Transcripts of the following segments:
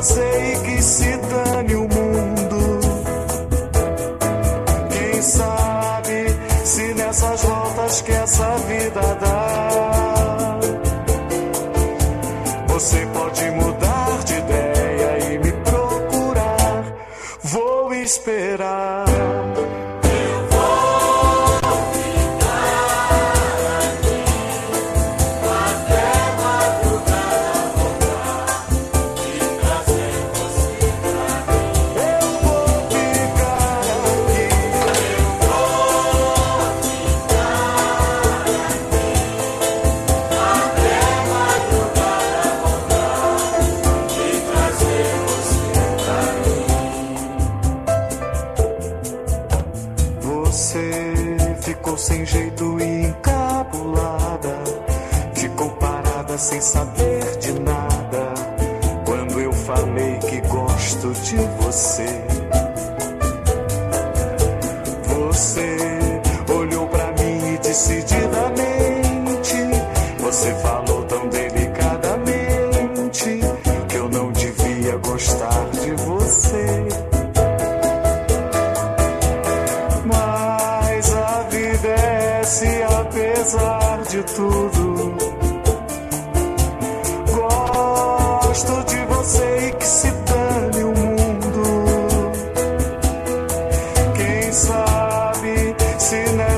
você e que se jeito e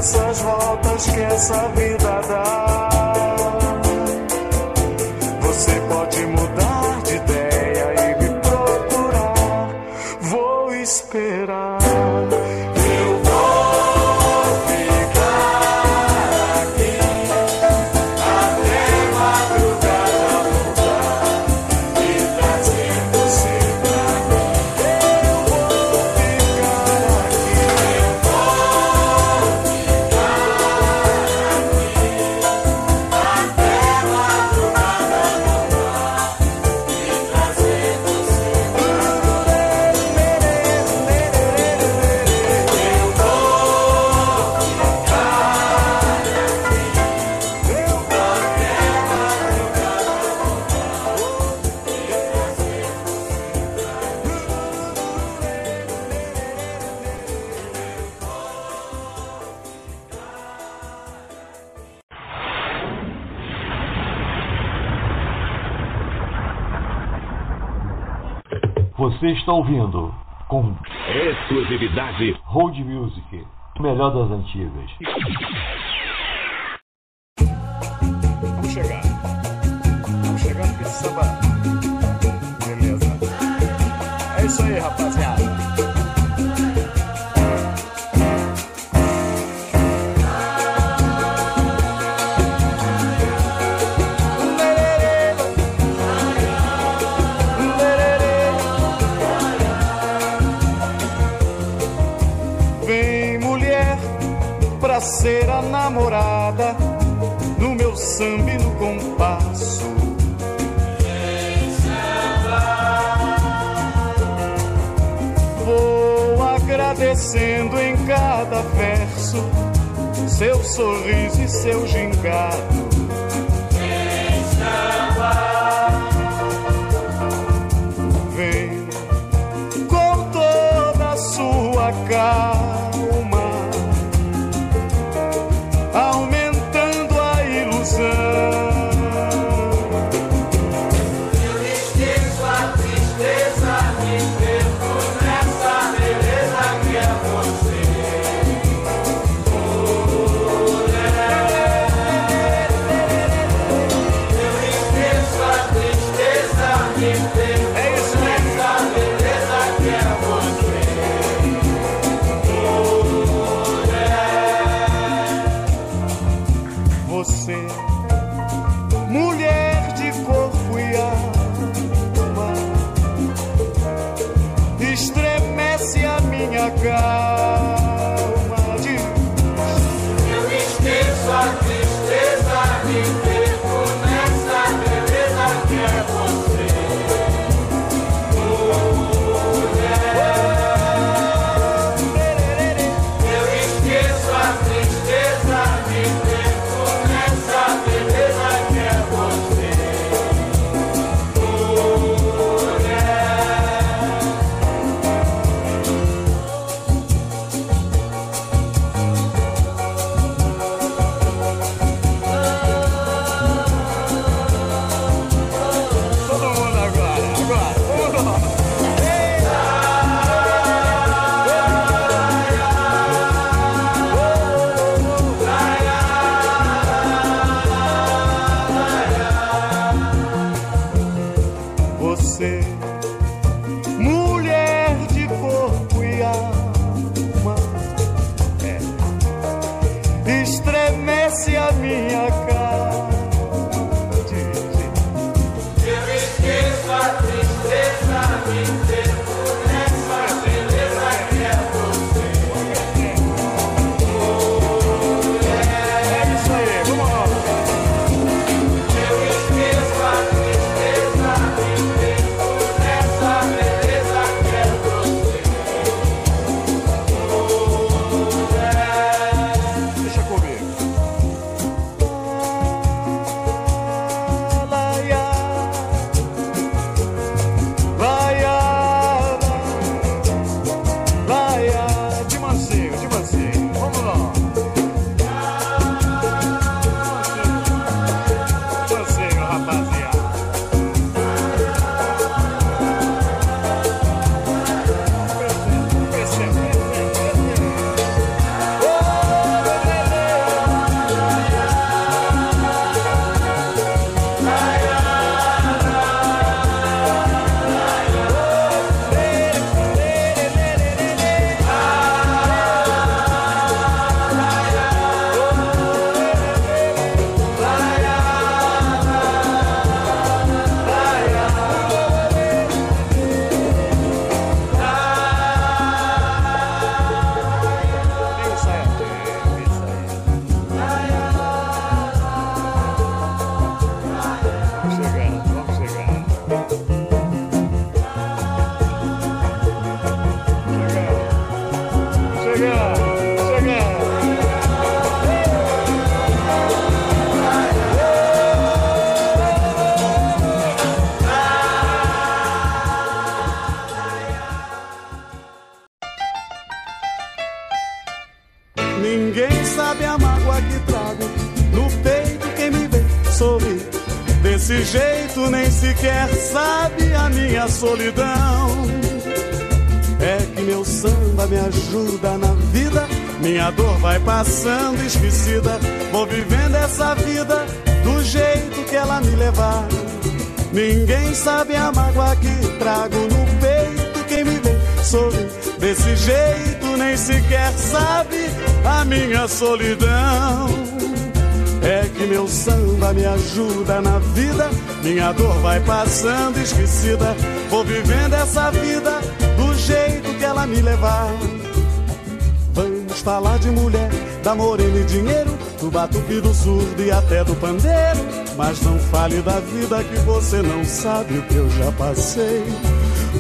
essas voltas que essa vida dá. Você está ouvindo com exclusividade Road Music, melhor das antigas. Vamos chegar. Vamos chegar porque samba. Beleza. É isso aí, rapaziada. ser a namorada no meu samba e no compasso. Vou agradecendo em cada verso seu sorriso e seu gingado. Amen. conhece a minha cara. Passando esquecida. Vou vivendo essa vida do jeito que ela me levar. Ninguém sabe a mágoa que trago no peito. Quem me vê sorri desse jeito nem sequer sabe a minha solidão. É que meu samba me ajuda na vida. Minha dor vai passando esquecida. Vou vivendo essa vida do jeito que ela me levar. Vamos falar de mulher, da morena e dinheiro, do batuque do surdo e até do pandeiro. Mas não fale da vida que você não sabe o que eu já passei.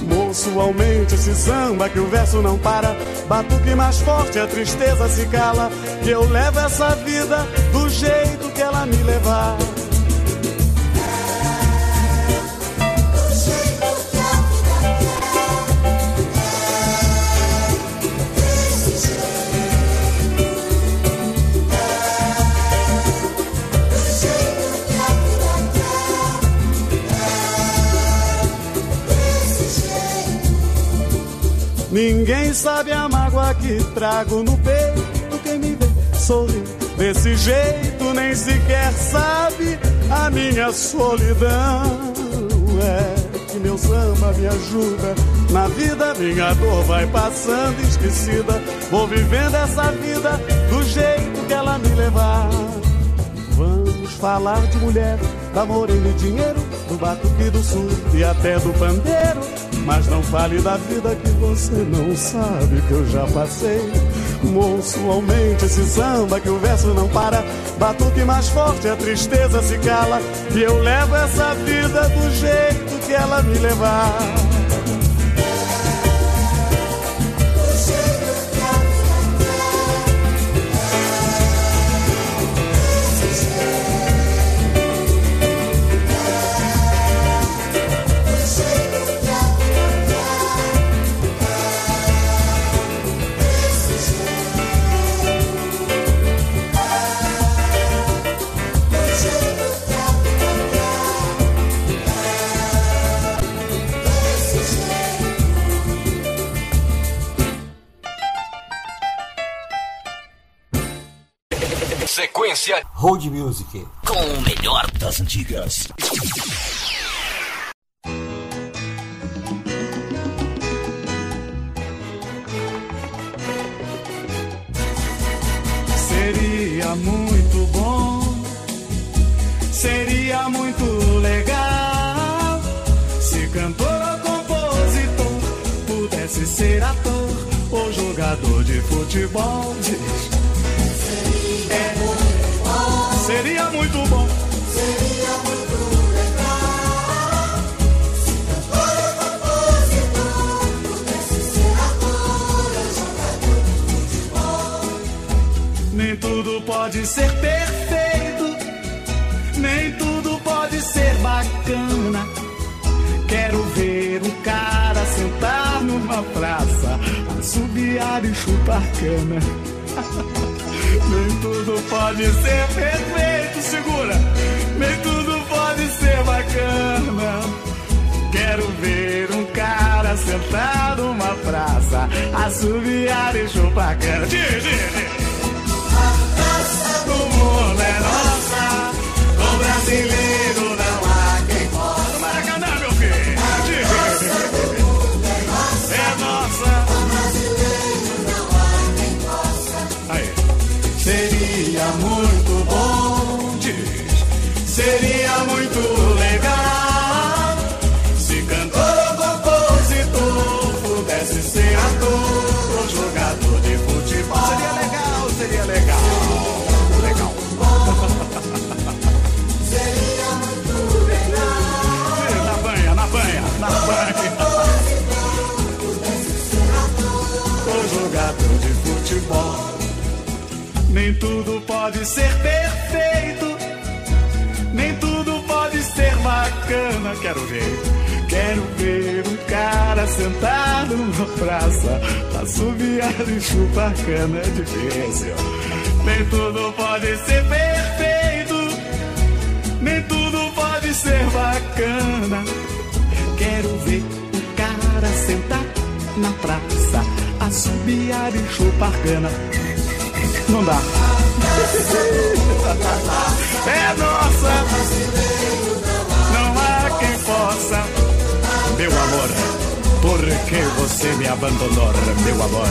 Moço, aumente esse samba que o verso não para. Batuque mais forte, a tristeza se cala. Que eu levo essa vida do jeito que ela me levar. Ninguém sabe a mágoa que trago no peito. Quem me vê sorri desse jeito nem sequer sabe a minha solidão. É que meu samba me ajuda na vida. Minha dor vai passando esquecida. Vou vivendo essa vida do jeito que ela me levar. Vamos falar de mulher, da morena e dinheiro, do batuque do sul e até do pandeiro mas não fale da vida que você não sabe que eu já passei. Moço, esse samba que o verso não para. Batuque mais forte, a tristeza se cala. E eu levo essa vida do jeito que ela me levar. Sequência Road Music com o melhor das antigas. Seria muito bom, seria muito legal se cantor ou compositor pudesse ser ator ou jogador de futebol. É, pode ser perfeito, nem tudo pode ser bacana. Quero ver um cara sentar numa praça, assobiar e chupar cana. Nem tudo pode ser perfeito, segura. Nem tudo pode ser bacana. Quero ver um cara sentado numa praça, assobiar e chupar cana. Diz, diz, diz. Nossa, o brasileiro pode ser perfeito, nem tudo pode ser bacana. Quero ver, quero ver um cara sentado numa praça, assobiar e chupar cana. É difícil. Nem tudo pode ser perfeito, nem tudo pode quero ver o cara sentar na praça, assobiar e chupar cana. Não dá. É nossa, não há quem possa. Meu amor, por que você me abandonou, meu amor?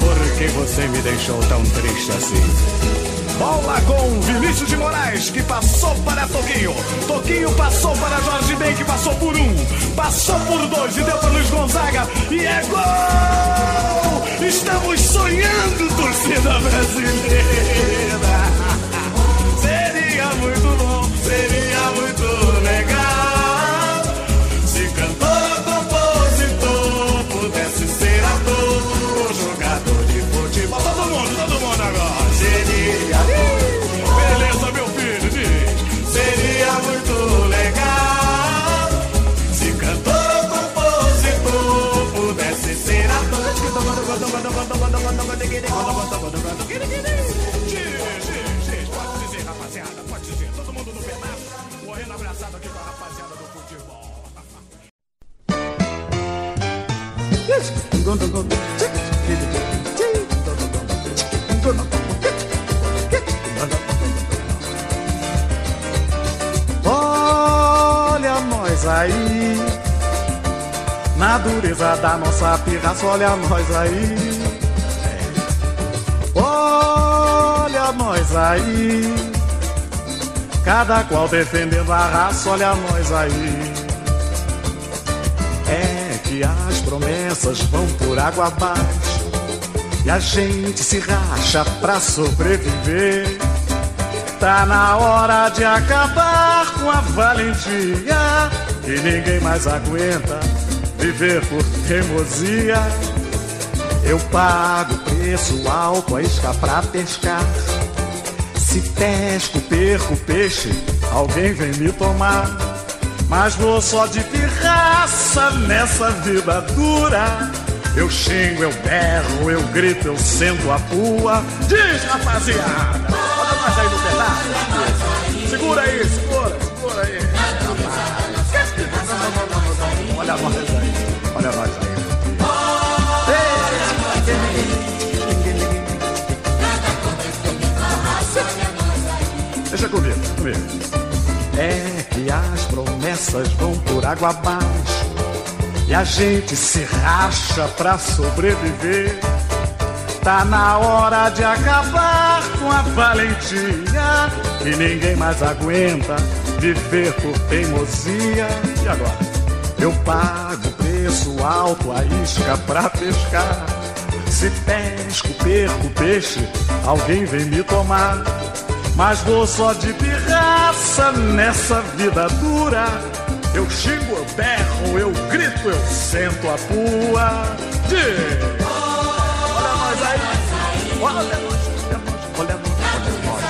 Por que você me deixou tão triste assim? Bola com Vinícius de Moraes, que passou para Toquinho. Toquinho passou para Jorge Ben, que passou por um. Passou por dois e deu para Luiz Gonzaga. E é gol! Estamos sonhando, torcida brasileira. Seria muito bom, seria muito legal. Olha nós aí, na dureza da nossa pirraça, olha nós aí. Olha nós aí, cada qual defendendo a raça, olha nós aí. É que as promessas vão por água abaixo e a gente se racha pra sobreviver. Tá na hora de acabar com a valentia e ninguém mais aguenta viver por teimosia. Eu pago preço alto a isca pra pescar. Se pesco, perco peixe, alguém vem me tomar. Mas vou só de pirraça nessa vida dura. Eu xingo, eu berro, eu grito, eu sento a pua. Diz, rapaziada! Bota nós aí no pedaço. Segura aí, segura, segura aí. Promessas vão por água abaixo e a gente se racha pra sobreviver. Tá na hora de acabar com a valentia e ninguém mais aguenta viver por teimosia. E agora? Eu pago preço alto a isca pra pescar. Se pesco, perco peixe, alguém vem me tomar. Mas vou só de pirraça nessa vida dura. Eu xingo, eu berro, eu grito, eu sento a pua. De... Olha nós aí. Olha nós, olha nós, olha nós, olha nós.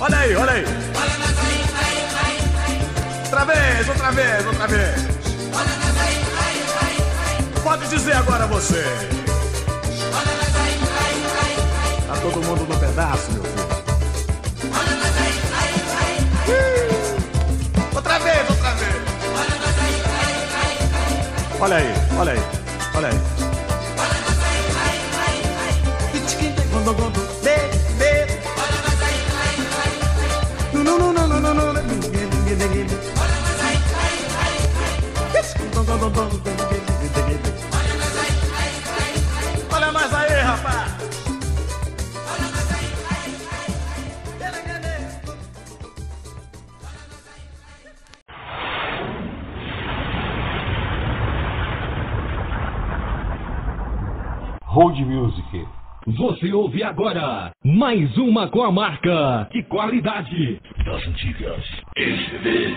Olha aí, olha aí. Outra vez, outra vez. Pode dizer agora você. Tá todo mundo no pedaço, meu filho. Ih, Outra vez, outra vez. Olha aí, olha aí, olha aí. Não, Você ouve agora mais uma com a marca de qualidade das antigas. ECD.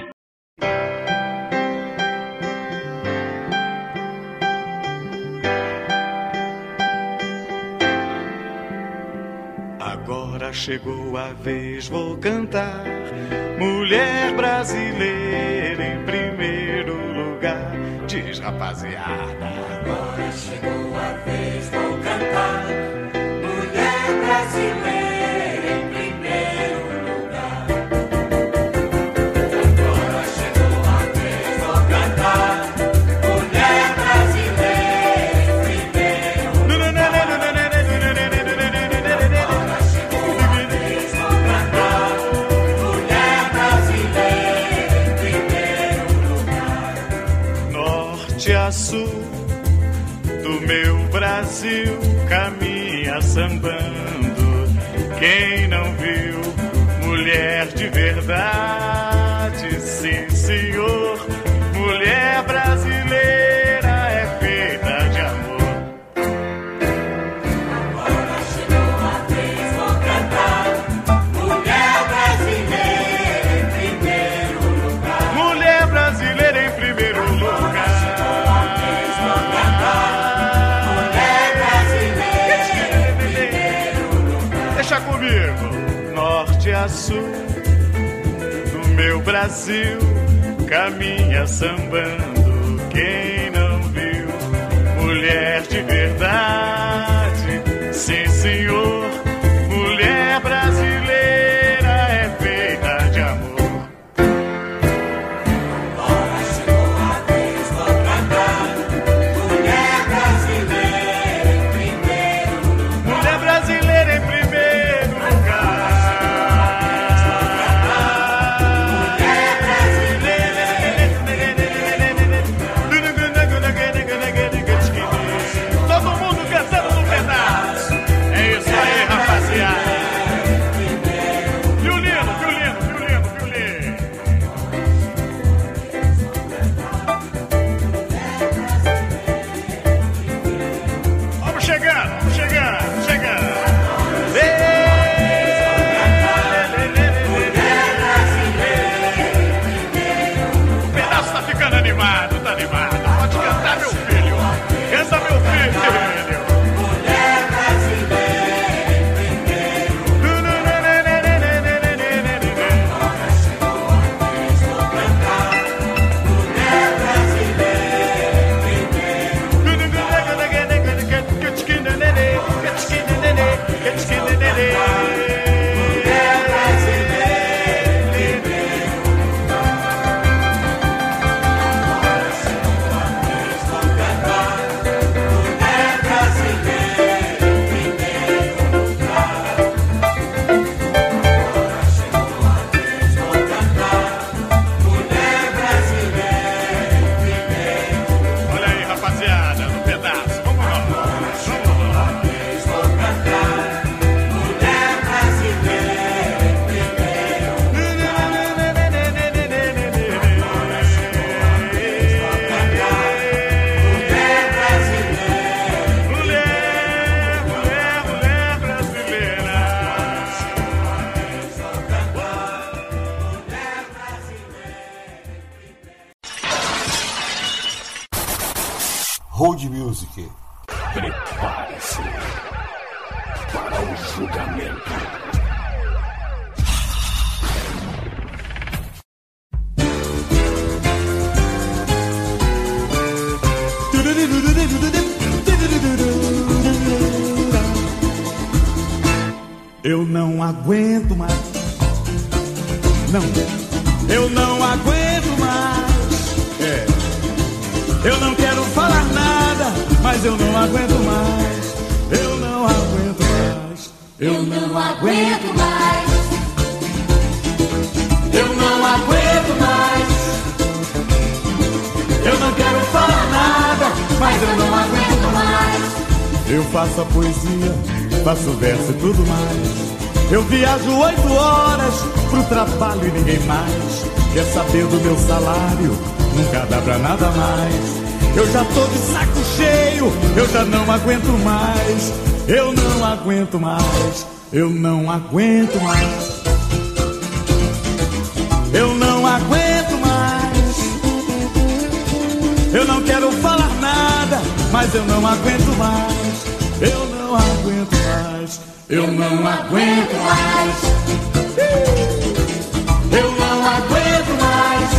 Agora chegou a vez, vou cantar. Mulher brasileira em primeiro lugar. Diz rapaziada. Agora chegou Brasil caminha sambando. Quem não viu mulher de verdade, sim senhor, Do meu Brasil caminha sambando. Quem Não, eu não aguento mais. É. Eu não quero falar nada, mas eu não aguento mais. Eu não aguento mais. Eu não aguento mais. Eu não aguento mais. Eu não quero falar nada, Mas eu não aguento mais. Eu faço a poesia, faço verso e tudo mais. Eu viajo oito horas pro trabalho e ninguém mais quer saber do meu salário. Nunca dá pra nada mais. Eu já tô de saco cheio, eu já não aguento mais. Eu não aguento mais, eu não aguento mais. Eu não aguento mais. Eu não quero falar nada, mas eu não aguento mais. Eu não aguento mais. Eu não aguento mais. Eu não aguento mais.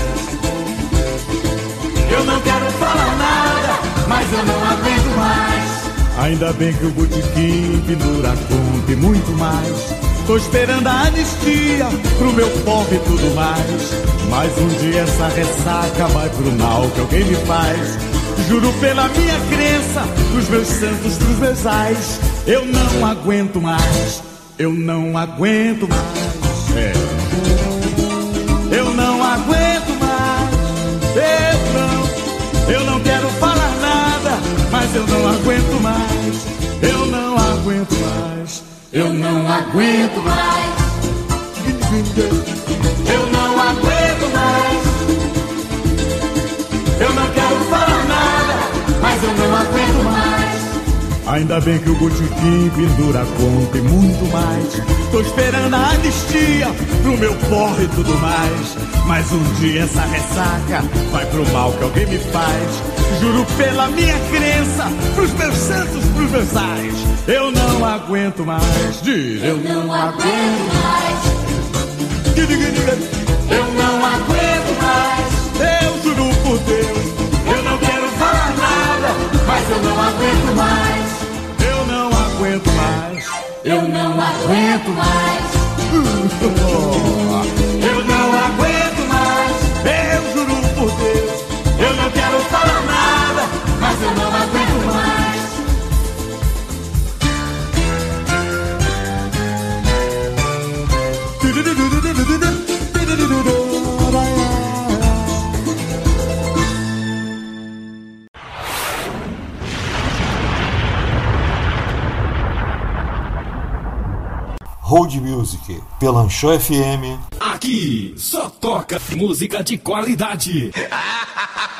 Eu não quero falar nada. mas eu não aguento mais. Ainda bem que o botequim pendura conta e muito mais. Tô esperando a anistia pro meu pobre e tudo mais. Mas um dia essa ressaca vai pro mal que alguém me faz. Juro pela minha crença, dos meus santos, dos meus ais. Eu não aguento mais, eu não aguento mais. É. Eu não aguento mais, eu não, eu não quero falar nada, mas eu não aguento mais, eu não aguento mais, eu não aguento mais. Eu Ainda bem que o botequim pendura conta e muito mais. Tô esperando a anistia pro meu porre e tudo mais. Mas um dia essa ressaca vai pro mal que alguém me faz. Juro pela minha crença, pros meus santos, pros meus ais. Eu não aguento mais. Diz, eu não aguento mais. Eu não aguento mais. Eu juro por Deus. Eu não quero falar nada, Mas eu não aguento mais. Aguento Pelanchó FM, Aqui só toca música de qualidade.